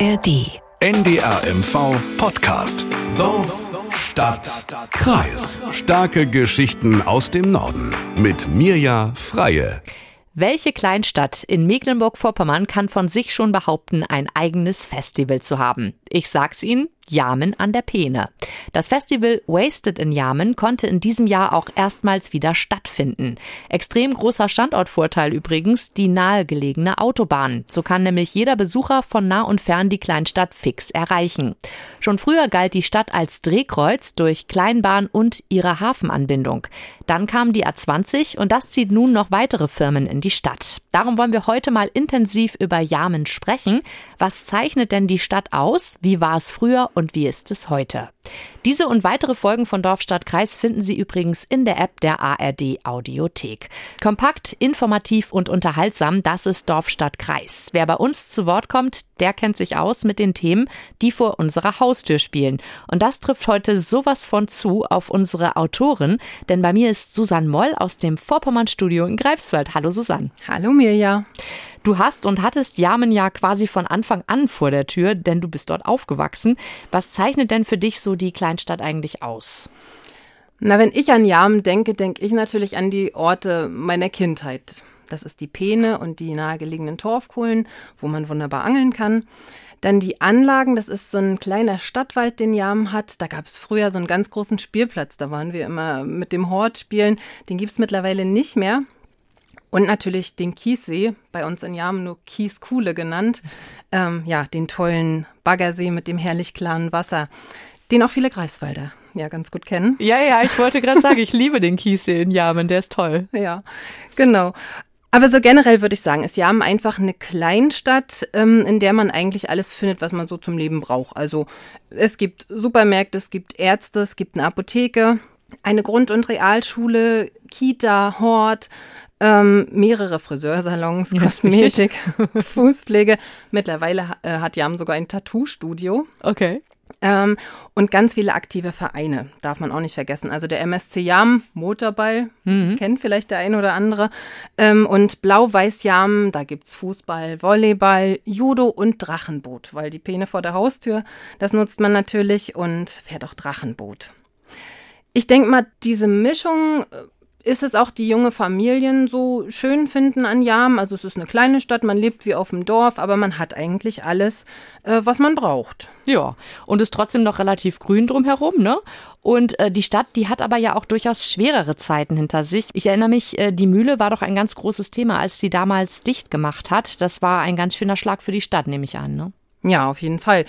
ARD. NDRMV Podcast. Dorf, Stadt, Kreis. Starke Geschichten aus dem Norden. Mit Mirja Freie. Welche Kleinstadt in Mecklenburg-Vorpommern kann von sich schon behaupten, ein eigenes Festival zu haben? Ich sag's Ihnen, Jamen an der Peene. Das Festival Wasted in Jamen konnte in diesem Jahr auch erstmals wieder stattfinden. Extrem großer Standortvorteil übrigens die nahegelegene Autobahn. So kann nämlich jeder Besucher von nah und fern die Kleinstadt fix erreichen. Schon früher galt die Stadt als Drehkreuz durch Kleinbahn und ihre Hafenanbindung. Dann kam die A20 und das zieht nun noch weitere Firmen in die Stadt. Darum wollen wir heute mal intensiv über Jamen sprechen. Was zeichnet denn die Stadt aus? Wie war es früher wie ist es heute? Diese und weitere Folgen von Dorf, Stadt, Kreis finden Sie übrigens in der App der ARD Audiothek. Kompakt, informativ und unterhaltsam, das ist Dorf, Stadt, Kreis. Wer bei uns zu Wort kommt, der kennt sich aus mit den Themen, die vor unserer Haustür spielen. Und das trifft heute sowas von zu auf unsere Autorin, denn bei mir ist Susanne Moll aus dem Vorpommern-Studio in Greifswald. Hallo Susanne. Hallo Mirja. Du hast und hattest Jamen ja quasi von Anfang an vor der Tür, denn du bist dort aufgewachsen. Was zeichnet denn für dich so die Kleinstadt eigentlich aus? Na, wenn ich an Jamen denke, denke ich natürlich an die Orte meiner Kindheit. Das ist die Peene und die nahegelegenen Torfkohlen, wo man wunderbar angeln kann. Dann die Anlagen, das ist so ein kleiner Stadtwald, den Jamen hat. Da gab es früher so einen ganz großen Spielplatz. Da waren wir immer mit dem Hort spielen. Den gibt es mittlerweile nicht mehr. Und natürlich den Kiessee, bei uns in Jamen nur Kieskuhle genannt. Ähm, ja, den tollen Baggersee mit dem herrlich klaren Wasser, den auch viele Greifswalder ja ganz gut kennen. Ja, ja, ich wollte gerade sagen, ich liebe den Kiessee in Jamen, der ist toll. Ja, genau. Aber so generell würde ich sagen, ist Jamen einfach eine Kleinstadt, ähm, in der man eigentlich alles findet, was man so zum Leben braucht. Also es gibt Supermärkte, es gibt Ärzte, es gibt eine Apotheke, eine Grund- und Realschule, Kita, Hort, ähm, mehrere Friseursalons, ja, Kosmetik, Fußpflege. Mittlerweile äh, hat Jam sogar ein Tattoo-Studio. Okay. Ähm, und ganz viele aktive Vereine, darf man auch nicht vergessen. Also der MSC Jam, Motorball, mhm. kennt vielleicht der ein oder andere. Ähm, und Blau-Weiß Jam, da gibt's Fußball, Volleyball, Judo und Drachenboot, weil die Peene vor der Haustür, das nutzt man natürlich und fährt auch Drachenboot. Ich denke mal, diese Mischung äh, ist es auch die junge Familien so schön finden an Jam. Also es ist eine kleine Stadt, man lebt wie auf dem Dorf, aber man hat eigentlich alles, äh, was man braucht. Ja, und ist trotzdem noch relativ grün drumherum, ne? Und äh, die Stadt, die hat aber ja auch durchaus schwerere Zeiten hinter sich. Ich erinnere mich, äh, die Mühle war doch ein ganz großes Thema, als sie damals dicht gemacht hat. Das war ein ganz schöner Schlag für die Stadt, nehme ich an, ne? Ja, auf jeden Fall.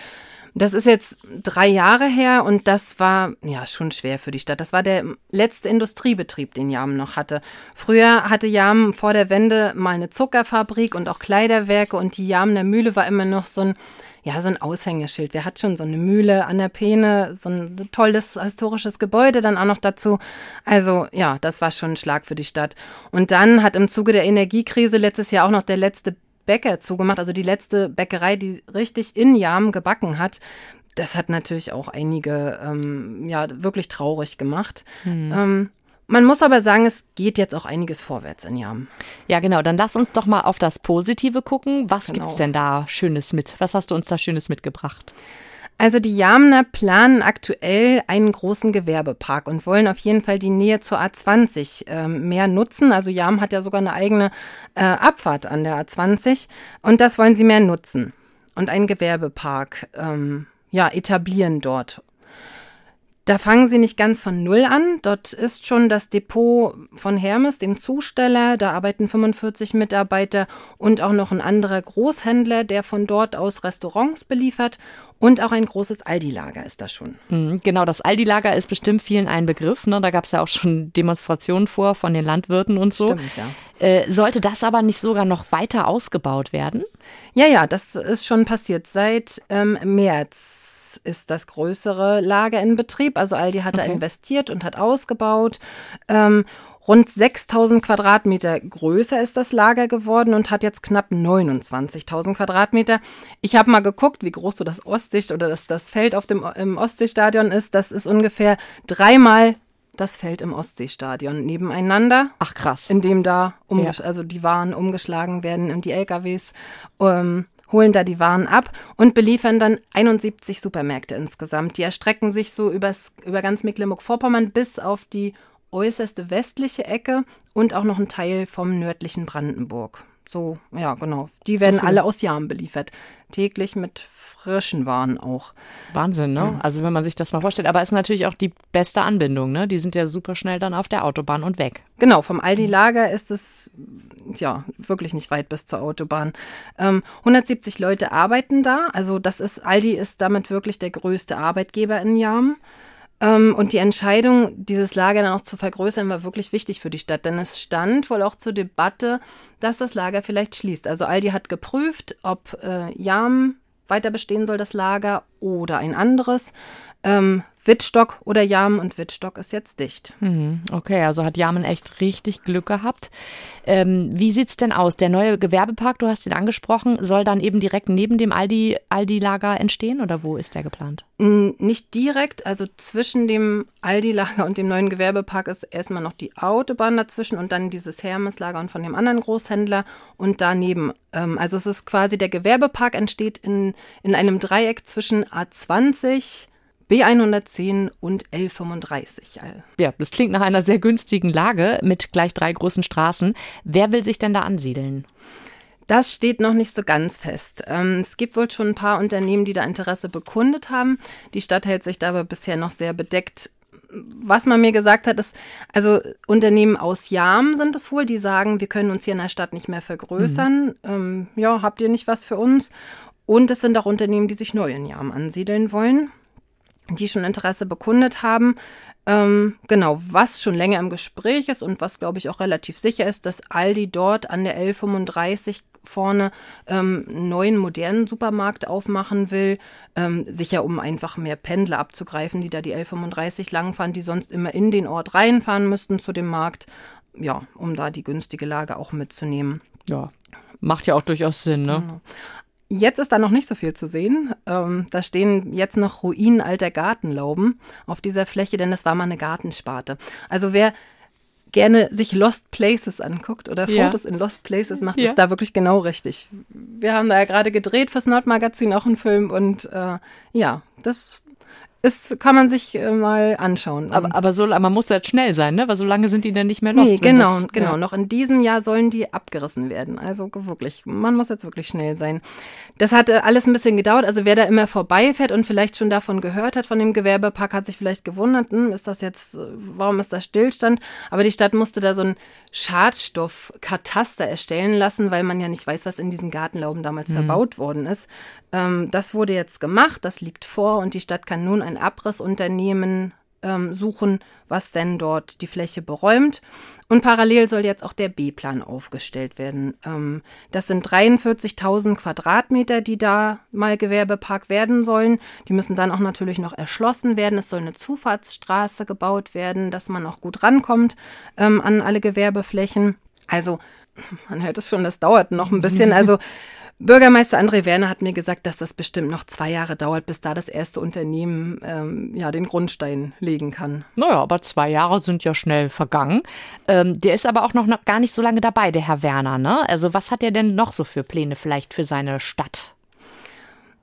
Das ist jetzt drei Jahre her und das war ja schon schwer für die Stadt. Das war der letzte Industriebetrieb, den Jam noch hatte. Früher hatte Jam vor der Wende mal eine Zuckerfabrik und auch Kleiderwerke und die Jamner Mühle war immer noch so ein ja, so ein Aushängeschild. Wer hat schon so eine Mühle an der Peene, so ein tolles historisches Gebäude dann auch noch dazu. Also ja, das war schon ein Schlag für die Stadt. Und dann hat im Zuge der Energiekrise letztes Jahr auch noch der letzte Bäcker zugemacht, also die letzte Bäckerei, die richtig in Jam gebacken hat. Das hat natürlich auch einige ähm, ja wirklich traurig gemacht. Mhm. Ähm, man muss aber sagen, es geht jetzt auch einiges vorwärts in Jam. Ja, genau. Dann lass uns doch mal auf das Positive gucken. Was genau. gibt's denn da Schönes mit? Was hast du uns da Schönes mitgebracht? Also die Jamner planen aktuell einen großen Gewerbepark und wollen auf jeden Fall die Nähe zur A20 äh, mehr nutzen. Also Jam hat ja sogar eine eigene äh, Abfahrt an der A20 und das wollen sie mehr nutzen und einen Gewerbepark ähm, ja etablieren dort. Da fangen sie nicht ganz von Null an. Dort ist schon das Depot von Hermes, dem Zusteller. Da arbeiten 45 Mitarbeiter und auch noch ein anderer Großhändler, der von dort aus Restaurants beliefert. Und auch ein großes Aldi-Lager ist da schon. Mhm, genau, das Aldi-Lager ist bestimmt vielen ein Begriff. Ne? Da gab es ja auch schon Demonstrationen vor von den Landwirten und so. Stimmt, ja. Äh, sollte das aber nicht sogar noch weiter ausgebaut werden? Ja, ja, das ist schon passiert. Seit ähm, März ist das größere Lager in Betrieb. Also Aldi hat okay. da investiert und hat ausgebaut. Ähm, Rund 6000 Quadratmeter größer ist das Lager geworden und hat jetzt knapp 29.000 Quadratmeter. Ich habe mal geguckt, wie groß so das Ostsee oder das, das Feld auf dem im Ostseestadion ist. Das ist ungefähr dreimal das Feld im Ostseestadion nebeneinander. Ach krass. In dem da ja. also die Waren umgeschlagen werden und die LKWs. Ähm, holen da die Waren ab und beliefern dann 71 Supermärkte insgesamt. Die erstrecken sich so übers, über ganz Mecklenburg-Vorpommern bis auf die äußerste westliche Ecke und auch noch ein Teil vom nördlichen Brandenburg. So, ja, genau. Die werden so alle aus Jahren beliefert. Täglich mit frischen Waren auch. Wahnsinn, ne? Also wenn man sich das mal vorstellt. Aber es ist natürlich auch die beste Anbindung, ne? Die sind ja super schnell dann auf der Autobahn und weg. Genau, vom Aldi-Lager ist es ja wirklich nicht weit bis zur Autobahn. Ähm, 170 Leute arbeiten da. Also das ist, Aldi ist damit wirklich der größte Arbeitgeber in Jam. Ähm, und die Entscheidung, dieses Lager dann auch zu vergrößern, war wirklich wichtig für die Stadt, denn es stand wohl auch zur Debatte, dass das Lager vielleicht schließt. Also Aldi hat geprüft, ob äh, Jam weiter bestehen soll, das Lager, oder ein anderes. Ähm, Wittstock oder Jam und Wittstock ist jetzt dicht. Mhm, okay, also hat Jamen echt richtig Glück gehabt. Ähm, wie sieht es denn aus? Der neue Gewerbepark, du hast ihn angesprochen, soll dann eben direkt neben dem Aldi-Lager Aldi entstehen oder wo ist der geplant? Nicht direkt, also zwischen dem Aldi-Lager und dem neuen Gewerbepark ist erstmal noch die Autobahn dazwischen und dann dieses Hermes-Lager und von dem anderen Großhändler und daneben. Ähm, also es ist quasi, der Gewerbepark entsteht in, in einem Dreieck zwischen A20, B110 und L35. Ja, das klingt nach einer sehr günstigen Lage mit gleich drei großen Straßen. Wer will sich denn da ansiedeln? Das steht noch nicht so ganz fest. Ähm, es gibt wohl schon ein paar Unternehmen, die da Interesse bekundet haben. Die Stadt hält sich da aber bisher noch sehr bedeckt. Was man mir gesagt hat, ist, also Unternehmen aus Jam sind es wohl, die sagen, wir können uns hier in der Stadt nicht mehr vergrößern. Mhm. Ähm, ja, habt ihr nicht was für uns? Und es sind auch Unternehmen, die sich neu in Jam ansiedeln wollen die schon Interesse bekundet haben. Ähm, genau, was schon länger im Gespräch ist und was, glaube ich, auch relativ sicher ist, dass Aldi dort an der L35 vorne ähm, einen neuen modernen Supermarkt aufmachen will, ähm, sicher um einfach mehr Pendler abzugreifen, die da die L35 langfahren, die sonst immer in den Ort reinfahren müssten zu dem Markt, ja, um da die günstige Lage auch mitzunehmen. Ja, macht ja auch durchaus Sinn, ne? Genau. Jetzt ist da noch nicht so viel zu sehen. Ähm, da stehen jetzt noch Ruinen alter Gartenlauben auf dieser Fläche, denn das war mal eine Gartensparte. Also wer gerne sich Lost Places anguckt oder ja. Fotos in Lost Places macht, ja. ist da wirklich genau richtig. Wir haben da ja gerade gedreht fürs Nordmagazin auch einen Film und äh, ja, das ist, kann man sich äh, mal anschauen. Aber, aber so, man muss halt schnell sein, ne? Weil so lange sind die dann nicht mehr los. Nee, genau, das, genau. Ja. Noch in diesem Jahr sollen die abgerissen werden. Also wirklich, man muss jetzt wirklich schnell sein. Das hat äh, alles ein bisschen gedauert. Also wer da immer vorbeifährt und vielleicht schon davon gehört hat, von dem Gewerbepark, hat sich vielleicht gewundert, hm, ist das jetzt, äh, warum ist das Stillstand? Aber die Stadt musste da so ein Schadstoffkataster erstellen lassen, weil man ja nicht weiß, was in diesen Gartenlauben damals mhm. verbaut worden ist. Ähm, das wurde jetzt gemacht, das liegt vor und die Stadt kann nun ein Abrissunternehmen ähm, suchen, was denn dort die Fläche beräumt. Und parallel soll jetzt auch der B-Plan aufgestellt werden. Ähm, das sind 43.000 Quadratmeter, die da mal Gewerbepark werden sollen. Die müssen dann auch natürlich noch erschlossen werden. Es soll eine Zufahrtsstraße gebaut werden, dass man auch gut rankommt ähm, an alle Gewerbeflächen. Also man hört es schon, das dauert noch ein bisschen. Also Bürgermeister André Werner hat mir gesagt, dass das bestimmt noch zwei Jahre dauert, bis da das erste Unternehmen ähm, ja den Grundstein legen kann. Naja, aber zwei Jahre sind ja schnell vergangen. Ähm, der ist aber auch noch, noch gar nicht so lange dabei, der Herr Werner. Ne? Also was hat er denn noch so für Pläne vielleicht für seine Stadt?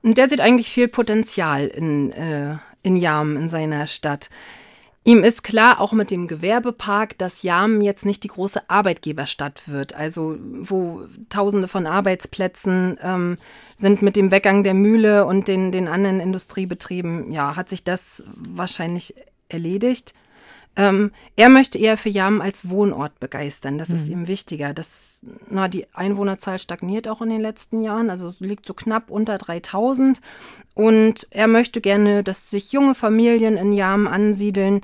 Der sieht eigentlich viel Potenzial in, äh, in Jam, in seiner Stadt. Ihm ist klar, auch mit dem Gewerbepark, dass Jam jetzt nicht die große Arbeitgeberstadt wird. Also wo Tausende von Arbeitsplätzen ähm, sind mit dem Weggang der Mühle und den, den anderen Industriebetrieben, ja, hat sich das wahrscheinlich erledigt. Ähm, er möchte eher für Jam als Wohnort begeistern. Das mhm. ist ihm wichtiger. Das, na, die Einwohnerzahl stagniert auch in den letzten Jahren, also liegt so knapp unter 3000. Und er möchte gerne, dass sich junge Familien in Jam ansiedeln.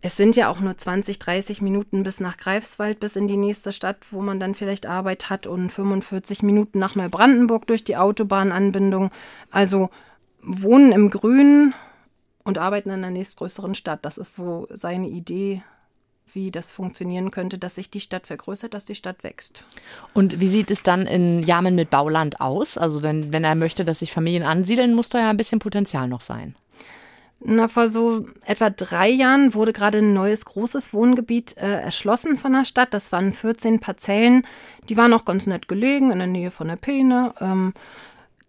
Es sind ja auch nur 20, 30 Minuten bis nach Greifswald, bis in die nächste Stadt, wo man dann vielleicht Arbeit hat und 45 Minuten nach Neubrandenburg durch die Autobahnanbindung. Also Wohnen im Grünen und arbeiten in der nächstgrößeren Stadt. Das ist so seine Idee, wie das funktionieren könnte, dass sich die Stadt vergrößert, dass die Stadt wächst. Und wie sieht es dann in Jamen mit Bauland aus? Also denn, wenn er möchte, dass sich Familien ansiedeln, muss da ja ein bisschen Potenzial noch sein. Na, vor so etwa drei Jahren wurde gerade ein neues großes Wohngebiet äh, erschlossen von der Stadt. Das waren 14 Parzellen. Die waren auch ganz nett gelegen in der Nähe von der Peene. Ähm,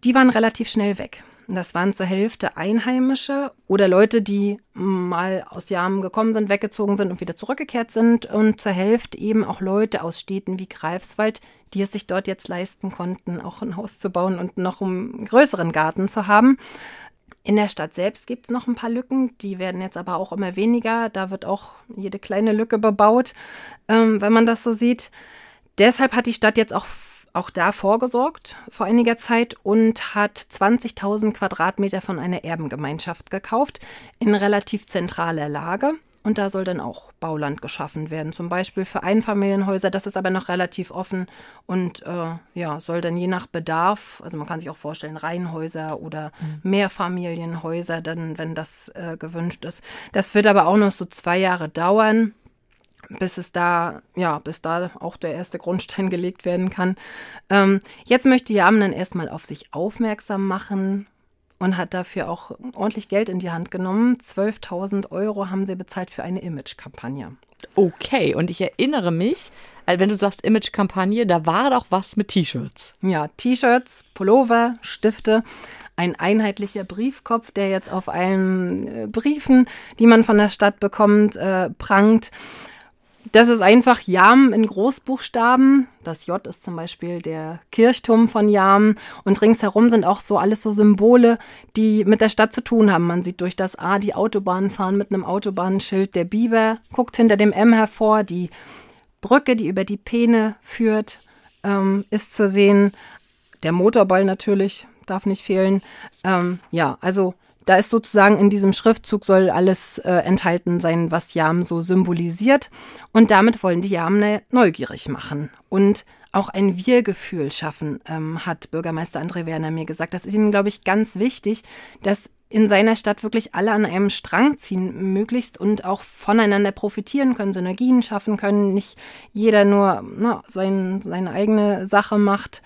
die waren relativ schnell weg. Das waren zur Hälfte Einheimische oder Leute, die mal aus Jahren gekommen sind, weggezogen sind und wieder zurückgekehrt sind. Und zur Hälfte eben auch Leute aus Städten wie Greifswald, die es sich dort jetzt leisten konnten, auch ein Haus zu bauen und noch einen größeren Garten zu haben. In der Stadt selbst gibt es noch ein paar Lücken, die werden jetzt aber auch immer weniger. Da wird auch jede kleine Lücke bebaut, ähm, wenn man das so sieht. Deshalb hat die Stadt jetzt auch auch da vorgesorgt vor einiger Zeit und hat 20.000 Quadratmeter von einer Erbengemeinschaft gekauft in relativ zentraler Lage. Und da soll dann auch Bauland geschaffen werden, zum Beispiel für Einfamilienhäuser. Das ist aber noch relativ offen und äh, ja, soll dann je nach Bedarf, also man kann sich auch vorstellen, Reihenhäuser oder mhm. Mehrfamilienhäuser, dann, wenn das äh, gewünscht ist. Das wird aber auch noch so zwei Jahre dauern bis es da, ja, bis da auch der erste Grundstein gelegt werden kann. Ähm, jetzt möchte Jam dann erstmal auf sich aufmerksam machen und hat dafür auch ordentlich Geld in die Hand genommen. 12.000 Euro haben sie bezahlt für eine Image-Kampagne. Okay, und ich erinnere mich, äh, wenn du sagst Image-Kampagne, da war doch was mit T-Shirts. Ja, T-Shirts, Pullover, Stifte ein einheitlicher Briefkopf, der jetzt auf allen äh, Briefen, die man von der Stadt bekommt, äh, prangt. Das ist einfach Jam in Großbuchstaben. Das J ist zum Beispiel der Kirchturm von Jam. Und ringsherum sind auch so alles so Symbole, die mit der Stadt zu tun haben. Man sieht durch das A die Autobahn fahren mit einem Autobahnschild. Der Biber guckt hinter dem M hervor. Die Brücke, die über die Peene führt, ähm, ist zu sehen. Der Motorball natürlich darf nicht fehlen. Ähm, ja, also da ist sozusagen in diesem Schriftzug soll alles äh, enthalten sein, was Jam so symbolisiert. Und damit wollen die Jamner neugierig machen und auch ein Wir-Gefühl schaffen, ähm, hat Bürgermeister André Werner mir gesagt. Das ist ihm, glaube ich, ganz wichtig, dass in seiner Stadt wirklich alle an einem Strang ziehen, möglichst und auch voneinander profitieren können, Synergien schaffen können, nicht jeder nur na, sein, seine eigene Sache macht.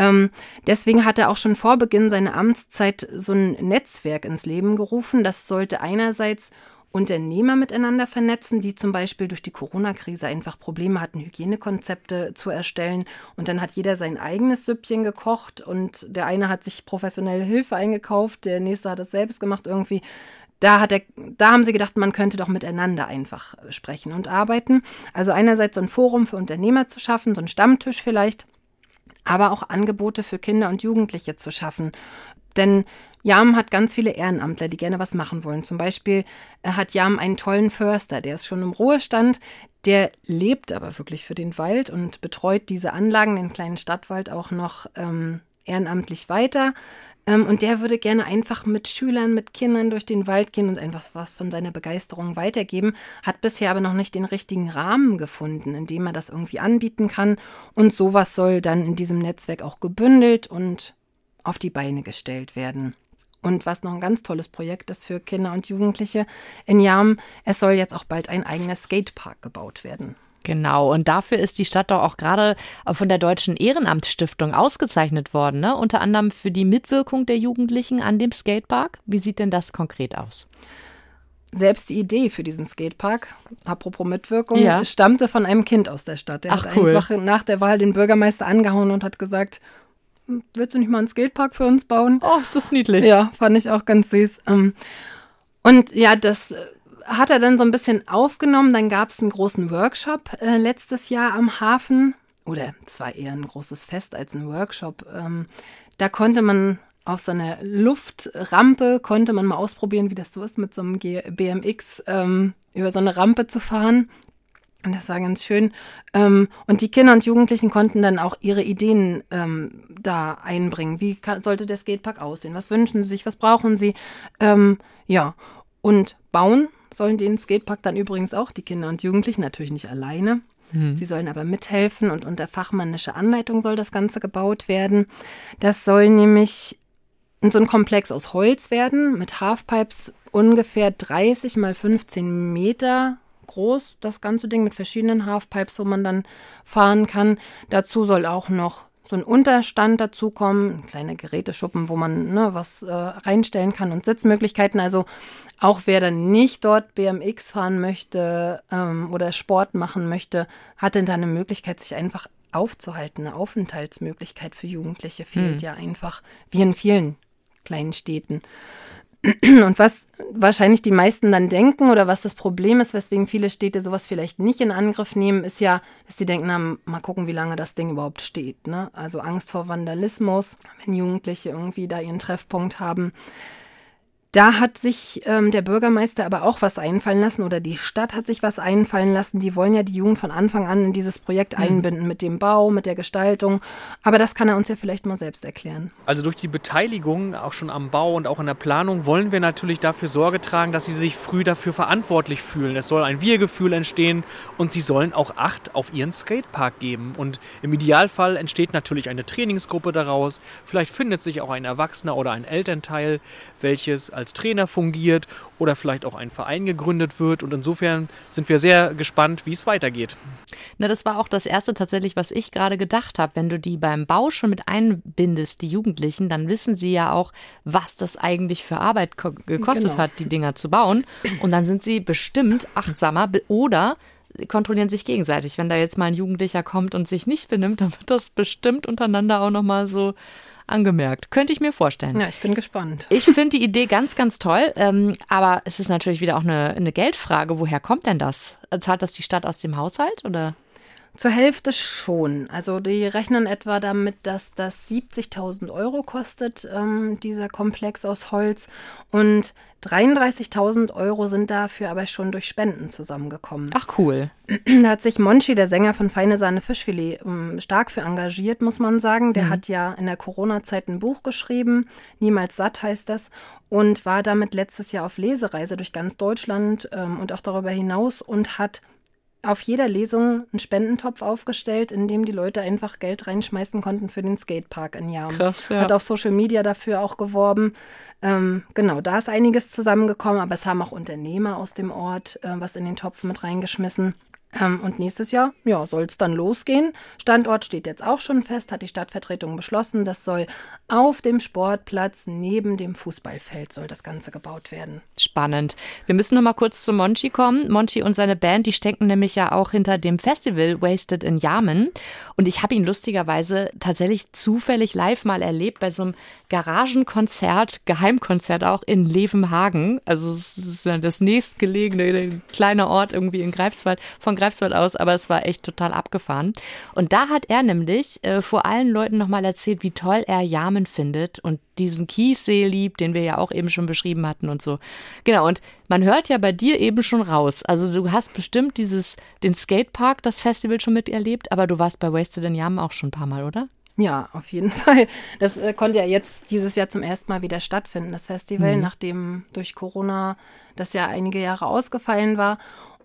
Ähm, deswegen hat er auch schon vor Beginn seiner Amtszeit so ein Netzwerk ins Leben gerufen. Das sollte einerseits Unternehmer miteinander vernetzen, die zum Beispiel durch die Corona-Krise einfach Probleme hatten, Hygienekonzepte zu erstellen. Und dann hat jeder sein eigenes Süppchen gekocht und der eine hat sich professionelle Hilfe eingekauft, der nächste hat es selbst gemacht irgendwie. Da, hat er, da haben sie gedacht, man könnte doch miteinander einfach sprechen und arbeiten. Also einerseits so ein Forum für Unternehmer zu schaffen, so ein Stammtisch vielleicht aber auch Angebote für Kinder und Jugendliche zu schaffen. Denn Jam hat ganz viele Ehrenamtler, die gerne was machen wollen. Zum Beispiel äh, hat Jam einen tollen Förster, der ist schon im Ruhestand, der lebt aber wirklich für den Wald und betreut diese Anlagen, den kleinen Stadtwald auch noch ähm, ehrenamtlich weiter. Ähm, und der würde gerne einfach mit Schülern, mit Kindern durch den Wald gehen und einfach was von seiner Begeisterung weitergeben, hat bisher aber noch nicht den richtigen Rahmen gefunden, in dem er das irgendwie anbieten kann. Und sowas soll dann in diesem Netzwerk auch gebündelt und auf die Beine gestellt werden. Und was noch ein ganz tolles Projekt ist für Kinder und Jugendliche in Jam, es soll jetzt auch bald ein eigener Skatepark gebaut werden. Genau, und dafür ist die Stadt doch auch gerade von der Deutschen Ehrenamtsstiftung ausgezeichnet worden, ne? unter anderem für die Mitwirkung der Jugendlichen an dem Skatepark. Wie sieht denn das konkret aus? Selbst die Idee für diesen Skatepark, apropos Mitwirkung, ja. stammte von einem Kind aus der Stadt. Der Ach, hat cool. einfach nach der Wahl den Bürgermeister angehauen und hat gesagt, hm, willst du nicht mal einen Skatepark für uns bauen? Oh, ist das niedlich. Ja, fand ich auch ganz süß. Ähm, und ja, das hat er dann so ein bisschen aufgenommen. Dann gab es einen großen Workshop äh, letztes Jahr am Hafen. Oder es war eher ein großes Fest als ein Workshop. Ähm, da konnte man auf so einer Luftrampe, konnte man mal ausprobieren, wie das so ist, mit so einem BMX ähm, über so eine Rampe zu fahren. Und das war ganz schön. Ähm, und die Kinder und Jugendlichen konnten dann auch ihre Ideen ähm, da einbringen. Wie kann, sollte der Skatepark aussehen? Was wünschen sie sich? Was brauchen sie? Ähm, ja, und bauen sollen den Skatepark dann übrigens auch die Kinder und Jugendlichen, natürlich nicht alleine. Mhm. Sie sollen aber mithelfen und unter fachmännischer Anleitung soll das Ganze gebaut werden. Das soll nämlich so ein Komplex aus Holz werden, mit Halfpipes ungefähr 30 mal 15 Meter groß, das ganze Ding mit verschiedenen Halfpipes, wo man dann fahren kann. Dazu soll auch noch so ein Unterstand dazukommen, ein kleiner Geräteschuppen, wo man ne, was äh, reinstellen kann und Sitzmöglichkeiten. Also auch wer dann nicht dort BMX fahren möchte ähm, oder Sport machen möchte, hat dann da eine Möglichkeit, sich einfach aufzuhalten. Eine Aufenthaltsmöglichkeit für Jugendliche fehlt mhm. ja einfach, wie in vielen kleinen Städten. Und was wahrscheinlich die meisten dann denken oder was das Problem ist, weswegen viele Städte sowas vielleicht nicht in Angriff nehmen, ist ja, dass sie denken, na, mal gucken, wie lange das Ding überhaupt steht. Ne? Also Angst vor Vandalismus, wenn Jugendliche irgendwie da ihren Treffpunkt haben. Da hat sich ähm, der Bürgermeister aber auch was einfallen lassen oder die Stadt hat sich was einfallen lassen. Die wollen ja die Jugend von Anfang an in dieses Projekt mhm. einbinden mit dem Bau, mit der Gestaltung. Aber das kann er uns ja vielleicht mal selbst erklären. Also durch die Beteiligung auch schon am Bau und auch in der Planung wollen wir natürlich dafür Sorge tragen, dass sie sich früh dafür verantwortlich fühlen. Es soll ein Wir-Gefühl entstehen und sie sollen auch Acht auf ihren Skatepark geben. Und im Idealfall entsteht natürlich eine Trainingsgruppe daraus. Vielleicht findet sich auch ein Erwachsener oder ein Elternteil, welches als Trainer fungiert oder vielleicht auch ein Verein gegründet wird. Und insofern sind wir sehr gespannt, wie es weitergeht. Na, das war auch das Erste tatsächlich, was ich gerade gedacht habe. Wenn du die beim Bau schon mit einbindest, die Jugendlichen, dann wissen sie ja auch, was das eigentlich für Arbeit gekostet genau. hat, die Dinger zu bauen. Und dann sind sie bestimmt achtsamer oder kontrollieren sich gegenseitig. Wenn da jetzt mal ein Jugendlicher kommt und sich nicht benimmt, dann wird das bestimmt untereinander auch nochmal so angemerkt. Könnte ich mir vorstellen. Ja, ich bin gespannt. Ich finde die Idee ganz, ganz toll. Ähm, aber es ist natürlich wieder auch eine, eine Geldfrage. Woher kommt denn das? Zahlt das die Stadt aus dem Haushalt oder? Zur Hälfte schon. Also die rechnen etwa damit, dass das 70.000 Euro kostet, ähm, dieser Komplex aus Holz. Und 33.000 Euro sind dafür aber schon durch Spenden zusammengekommen. Ach cool. Da hat sich Monchi, der Sänger von Feine Sahne Fischfilet, ähm, stark für engagiert, muss man sagen. Der mhm. hat ja in der Corona-Zeit ein Buch geschrieben, Niemals satt heißt das, und war damit letztes Jahr auf Lesereise durch ganz Deutschland ähm, und auch darüber hinaus und hat auf jeder Lesung einen Spendentopf aufgestellt, in dem die Leute einfach Geld reinschmeißen konnten für den Skatepark in Jahren. Krass, ja. Hat auf Social Media dafür auch geworben. Ähm, genau, da ist einiges zusammengekommen, aber es haben auch Unternehmer aus dem Ort äh, was in den Topf mit reingeschmissen. Ähm, und nächstes Jahr, ja, soll es dann losgehen. Standort steht jetzt auch schon fest, hat die Stadtvertretung beschlossen. Das soll auf dem Sportplatz neben dem Fußballfeld soll das Ganze gebaut werden. Spannend. Wir müssen noch mal kurz zu Monchi kommen. Monchi und seine Band, die stecken nämlich ja auch hinter dem Festival Wasted in Yamen. Und ich habe ihn lustigerweise tatsächlich zufällig live mal erlebt bei so einem Garagenkonzert, Geheimkonzert auch in Levenhagen. Also es ist das nächstgelegene kleine Ort irgendwie in Greifswald von Greifswald aus, aber es war echt total abgefahren. Und da hat er nämlich äh, vor allen Leuten nochmal erzählt, wie toll er Yamen findet und diesen Kiessee liebt, den wir ja auch eben schon beschrieben hatten und so. Genau, und man hört ja bei dir eben schon raus. Also du hast bestimmt dieses, den Skatepark, das Festival schon miterlebt, aber du warst bei Wasted in Yamen auch schon ein paar Mal, oder? Ja, auf jeden Fall. Das äh, konnte ja jetzt dieses Jahr zum ersten Mal wieder stattfinden, das Festival, mhm. nachdem durch Corona das ja einige Jahre ausgefallen war.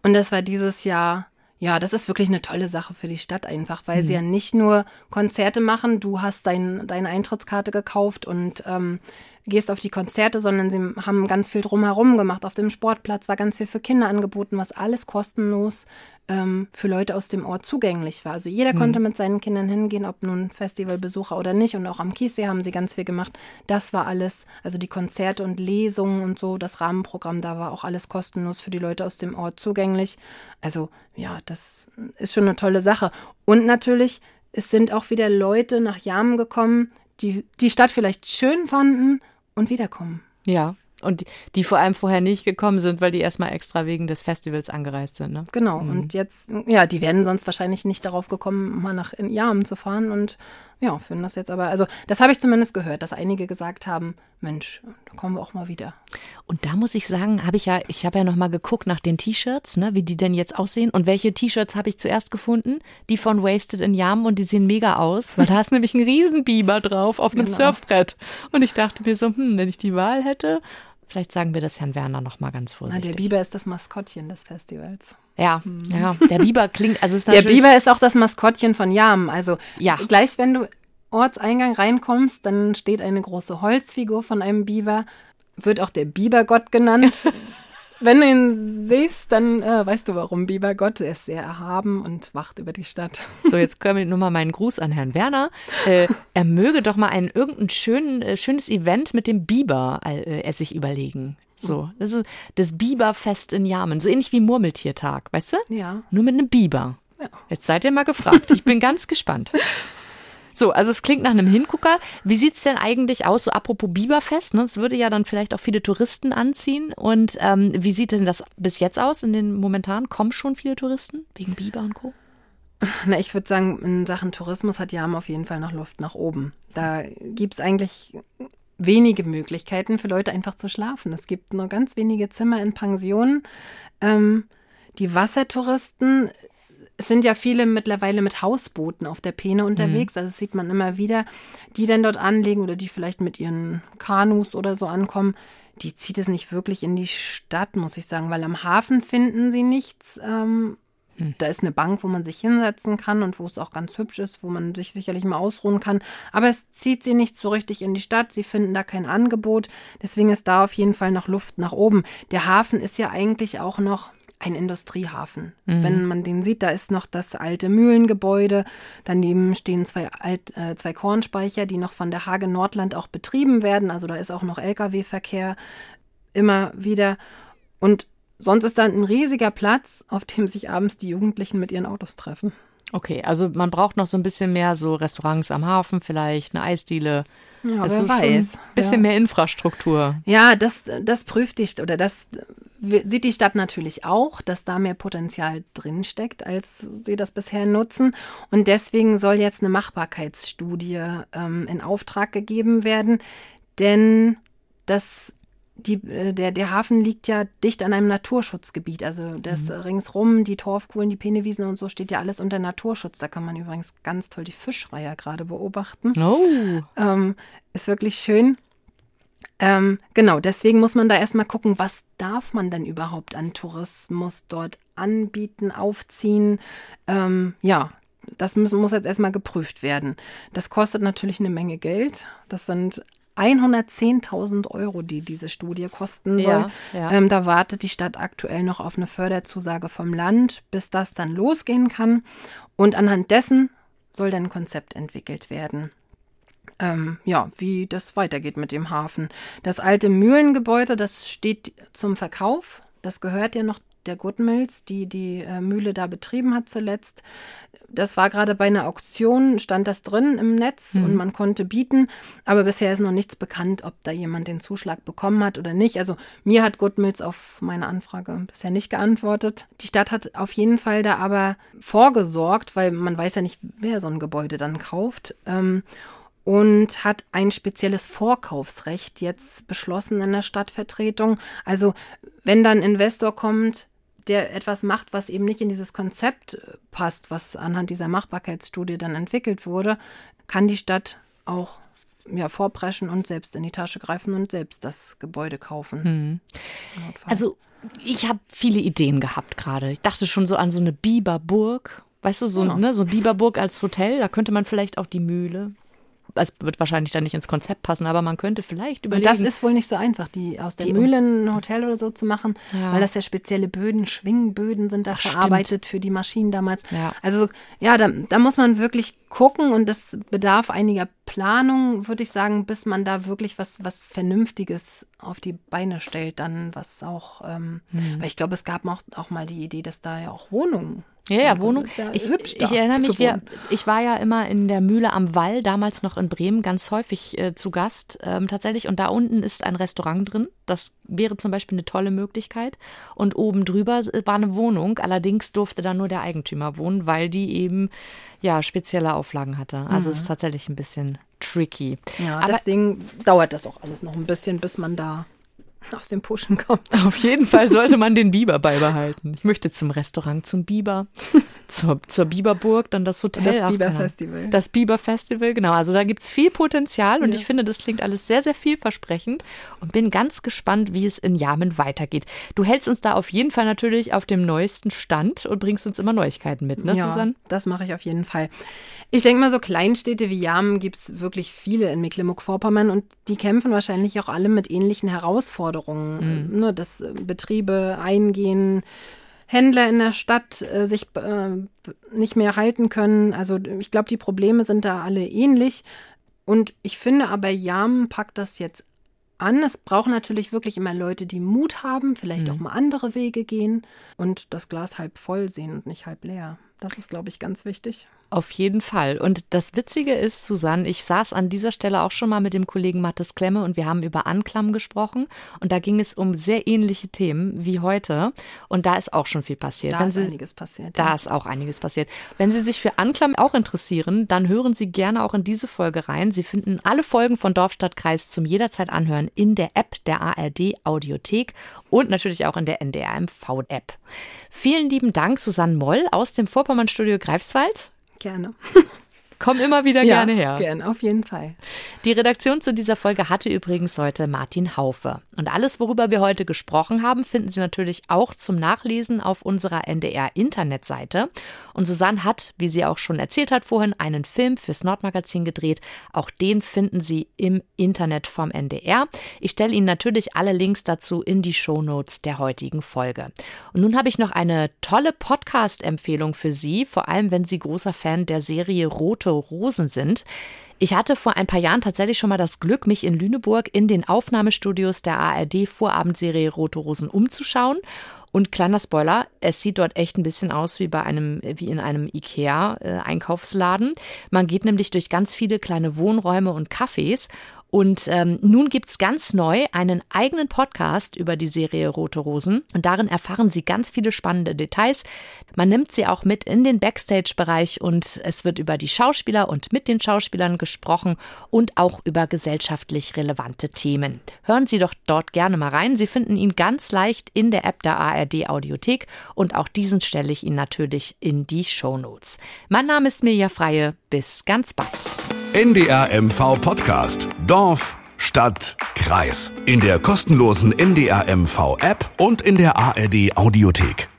Und das war dieses Jahr, ja, das ist wirklich eine tolle Sache für die Stadt einfach, weil mhm. sie ja nicht nur Konzerte machen, du hast dein, deine Eintrittskarte gekauft und ähm, gehst auf die Konzerte, sondern sie haben ganz viel drumherum gemacht. Auf dem Sportplatz war ganz viel für Kinder angeboten, was alles kostenlos ähm, für Leute aus dem Ort zugänglich war. Also jeder mhm. konnte mit seinen Kindern hingehen, ob nun Festivalbesucher oder nicht. Und auch am Kiessee haben sie ganz viel gemacht. Das war alles, also die Konzerte und Lesungen und so, das Rahmenprogramm, da war auch alles kostenlos für die Leute aus dem Ort zugänglich. Also ja, das ist schon eine tolle Sache. Und natürlich, es sind auch wieder Leute nach Jamen gekommen, die die Stadt vielleicht schön fanden und wiederkommen. Ja, und die, die, vor allem vorher nicht gekommen sind, weil die erstmal extra wegen des Festivals angereist sind. Ne? Genau. Mhm. Und jetzt, ja, die werden sonst wahrscheinlich nicht darauf gekommen, mal nach Jahren zu fahren und ja, finden das jetzt aber, also das habe ich zumindest gehört, dass einige gesagt haben, Mensch, da kommen wir auch mal wieder. Und da muss ich sagen, habe ich ja, ich habe ja noch mal geguckt nach den T-Shirts, ne, wie die denn jetzt aussehen und welche T-Shirts habe ich zuerst gefunden? Die von Wasted in Yam und die sehen mega aus, weil da ist nämlich ein Riesenbiber drauf auf einem genau. Surfbrett. Und ich dachte mir so, hm, wenn ich die Wahl hätte, Vielleicht sagen wir das Herrn Werner noch mal ganz vorsichtig. Na, der Biber ist das Maskottchen des Festivals. Ja, mhm. ja, der Biber klingt, also ist Der Biber ist auch das Maskottchen von Jam. Also ja. gleich wenn du Ortseingang reinkommst, dann steht eine große Holzfigur von einem Biber, wird auch der Bibergott genannt. Wenn du ihn siehst, dann äh, weißt du, warum Bibergott. Er ist sehr erhaben und wacht über die Stadt. So, jetzt können wir nur mal meinen Gruß an Herrn Werner. Äh, er möge doch mal ein irgendein schön, äh, schönes Event mit dem Biber äh, er sich überlegen. So, das ist das Biberfest in Jamen, so ähnlich wie Murmeltiertag, weißt du? Ja. Nur mit einem Biber. Jetzt seid ihr mal gefragt. Ich bin ganz gespannt. So, also es klingt nach einem Hingucker. Wie sieht es denn eigentlich aus, so apropos Biberfest? Ne? Es würde ja dann vielleicht auch viele Touristen anziehen. Und ähm, wie sieht denn das bis jetzt aus in den momentan? Kommen schon viele Touristen wegen Biber und Co.? Na, ich würde sagen, in Sachen Tourismus hat Jam auf jeden Fall noch Luft nach oben. Da gibt es eigentlich wenige Möglichkeiten für Leute einfach zu schlafen. Es gibt nur ganz wenige Zimmer in Pensionen. Ähm, die Wassertouristen es sind ja viele mittlerweile mit Hausbooten auf der Peene unterwegs. Mhm. Also das sieht man immer wieder, die dann dort anlegen oder die vielleicht mit ihren Kanus oder so ankommen. Die zieht es nicht wirklich in die Stadt, muss ich sagen, weil am Hafen finden sie nichts. Ähm, hm. Da ist eine Bank, wo man sich hinsetzen kann und wo es auch ganz hübsch ist, wo man sich sicherlich mal ausruhen kann. Aber es zieht sie nicht so richtig in die Stadt. Sie finden da kein Angebot. Deswegen ist da auf jeden Fall noch Luft nach oben. Der Hafen ist ja eigentlich auch noch ein Industriehafen. Mhm. Wenn man den sieht, da ist noch das alte Mühlengebäude. Daneben stehen zwei, Alt, äh, zwei Kornspeicher, die noch von der Hage Nordland auch betrieben werden. Also da ist auch noch Lkw-Verkehr immer wieder. Und sonst ist da ein riesiger Platz, auf dem sich abends die Jugendlichen mit ihren Autos treffen. Okay, also man braucht noch so ein bisschen mehr so Restaurants am Hafen, vielleicht eine Eisdiele. Ja, wer weiß. Ein bisschen ja. mehr Infrastruktur. Ja, das, das prüft die oder das sieht die Stadt natürlich auch, dass da mehr Potenzial drinsteckt, als sie das bisher nutzen. Und deswegen soll jetzt eine Machbarkeitsstudie ähm, in Auftrag gegeben werden, denn das die, äh, der, der Hafen liegt ja dicht an einem Naturschutzgebiet. Also das mhm. ringsrum, die Torfkuhlen, die Penewiesen und so steht ja alles unter Naturschutz. Da kann man übrigens ganz toll die Fischreiher gerade beobachten. Oh. Ähm, ist wirklich schön. Ähm, genau, deswegen muss man da erstmal gucken, was darf man denn überhaupt an Tourismus dort anbieten, aufziehen. Ähm, ja, das muss, muss jetzt erstmal geprüft werden. Das kostet natürlich eine Menge Geld. Das sind 110.000 Euro, die diese Studie kosten soll. Ja, ja. Ähm, da wartet die Stadt aktuell noch auf eine Förderzusage vom Land, bis das dann losgehen kann. Und anhand dessen soll dann ein Konzept entwickelt werden. Ähm, ja, wie das weitergeht mit dem Hafen. Das alte Mühlengebäude, das steht zum Verkauf. Das gehört ja noch der Goodmills, die die äh, Mühle da betrieben hat zuletzt. Das war gerade bei einer Auktion, stand das drin im Netz mhm. und man konnte bieten, aber bisher ist noch nichts bekannt, ob da jemand den Zuschlag bekommen hat oder nicht. Also mir hat Goodmills auf meine Anfrage bisher nicht geantwortet. Die Stadt hat auf jeden Fall da aber vorgesorgt, weil man weiß ja nicht, wer so ein Gebäude dann kauft. Ähm, und hat ein spezielles Vorkaufsrecht jetzt beschlossen in der Stadtvertretung. Also wenn dann Investor kommt, der etwas macht, was eben nicht in dieses Konzept äh, passt, was anhand dieser Machbarkeitsstudie dann entwickelt wurde, kann die Stadt auch ja, vorpreschen und selbst in die Tasche greifen und selbst das Gebäude kaufen. Hm. Also ich habe viele Ideen gehabt gerade. Ich dachte schon so an so eine Biberburg. Weißt du, so, ja. ne, so Biberburg als Hotel, da könnte man vielleicht auch die Mühle es wird wahrscheinlich dann nicht ins Konzept passen, aber man könnte vielleicht überlegen. Und das ist wohl nicht so einfach, die aus der die Mühle ein Hotel oder so zu machen, ja. weil das ja spezielle Böden, Schwingböden sind da Ach, verarbeitet stimmt. für die Maschinen damals. Ja. Also ja, da, da muss man wirklich gucken und das bedarf einiger Planung, würde ich sagen, bis man da wirklich was, was Vernünftiges auf die Beine stellt, dann was auch, ähm, mhm. weil ich glaube, es gab auch, auch mal die Idee, dass da ja auch Wohnungen ja, ja, Wohnung. Ich, ich erinnere mich, wir, ich war ja immer in der Mühle am Wall, damals noch in Bremen, ganz häufig äh, zu Gast ähm, tatsächlich. Und da unten ist ein Restaurant drin. Das wäre zum Beispiel eine tolle Möglichkeit. Und oben drüber war eine Wohnung. Allerdings durfte da nur der Eigentümer wohnen, weil die eben ja spezielle Auflagen hatte. Also mhm. es ist tatsächlich ein bisschen tricky. Ja, Aber deswegen dauert das auch alles noch ein bisschen, bis man da aus dem Pushen kommt. Auf jeden Fall sollte man den Biber beibehalten. Ich möchte zum Restaurant, zum Biber, zur, zur Biberburg, dann das Hotel. Das Biber-Festival. Das Biber-Festival, genau. Also da gibt es viel Potenzial und ja. ich finde, das klingt alles sehr, sehr vielversprechend und bin ganz gespannt, wie es in Jamen weitergeht. Du hältst uns da auf jeden Fall natürlich auf dem neuesten Stand und bringst uns immer Neuigkeiten mit, ne, ja, Susanne? das mache ich auf jeden Fall. Ich denke mal, so Kleinstädte wie Jamen gibt es wirklich viele in Mecklenburg-Vorpommern und die kämpfen wahrscheinlich auch alle mit ähnlichen Herausforderungen, mhm. ne, dass äh, Betriebe eingehen, Händler in der Stadt äh, sich äh, nicht mehr halten können. Also ich glaube, die Probleme sind da alle ähnlich. Und ich finde aber, Jam packt das jetzt an. Es brauchen natürlich wirklich immer Leute, die Mut haben, vielleicht mhm. auch mal andere Wege gehen und das Glas halb voll sehen und nicht halb leer. Das ist, glaube ich, ganz wichtig. Auf jeden Fall. Und das Witzige ist, Susanne, ich saß an dieser Stelle auch schon mal mit dem Kollegen Mathis Klemme und wir haben über Anklam gesprochen. Und da ging es um sehr ähnliche Themen wie heute. Und da ist auch schon viel passiert. Da Wenn ist Sie, einiges passiert. Da ja. ist auch einiges passiert. Wenn Sie sich für Anklam auch interessieren, dann hören Sie gerne auch in diese Folge rein. Sie finden alle Folgen von Dorfstadtkreis zum jederzeit anhören in der App der ARD Audiothek und natürlich auch in der NDR MV App. Vielen lieben Dank, Susanne Moll aus dem Vorpommernstudio Greifswald. Gerne. Komm immer wieder Ja, gerne her. Gerne, auf jeden Fall. Die Redaktion zu dieser Folge hatte übrigens heute Martin Haufe. Und alles, worüber wir heute gesprochen haben, finden Sie natürlich auch zum Nachlesen auf unserer NDR-Internetseite. Und Susanne hat, wie sie auch schon erzählt hat vorhin, einen Film fürs Nordmagazin gedreht. Auch den finden Sie im Internet vom NDR. Ich stelle Ihnen natürlich alle Links dazu in die Shownotes der heutigen Folge. Und nun habe ich noch eine tolle Podcast-Empfehlung für Sie, vor allem wenn Sie großer Fan der Serie Rote Rosen sind. Ich hatte vor ein paar Jahren tatsächlich schon mal das Glück, mich in Lüneburg in den Aufnahmestudios der ARD-Vorabendserie Rote Rosen umzuschauen. Und kleiner Spoiler, es sieht dort echt ein bisschen aus wie bei einem, wie in einem IKEA-Einkaufsladen. Man geht nämlich durch ganz viele kleine Wohnräume und Cafés. Und ähm, nun gibt's ganz neu einen eigenen Podcast über die Serie Rote Rosen. Und darin erfahren Sie ganz viele spannende Details. Man nimmt sie auch mit in den Backstage-Bereich und es wird über die Schauspieler und mit den Schauspielern gesprochen und auch über gesellschaftlich relevante Themen. Hören Sie doch dort gerne mal rein. Sie finden ihn ganz leicht in der App der ARD Audiothek und auch diesen stelle ich Ihnen natürlich in die Shownotes. Mein Name ist Mirja Freie. Bis ganz bald. NDR MV Podcast. Dorf, Stadt, Kreis. In der kostenlosen NDR MV App und in der ARD Audiothek.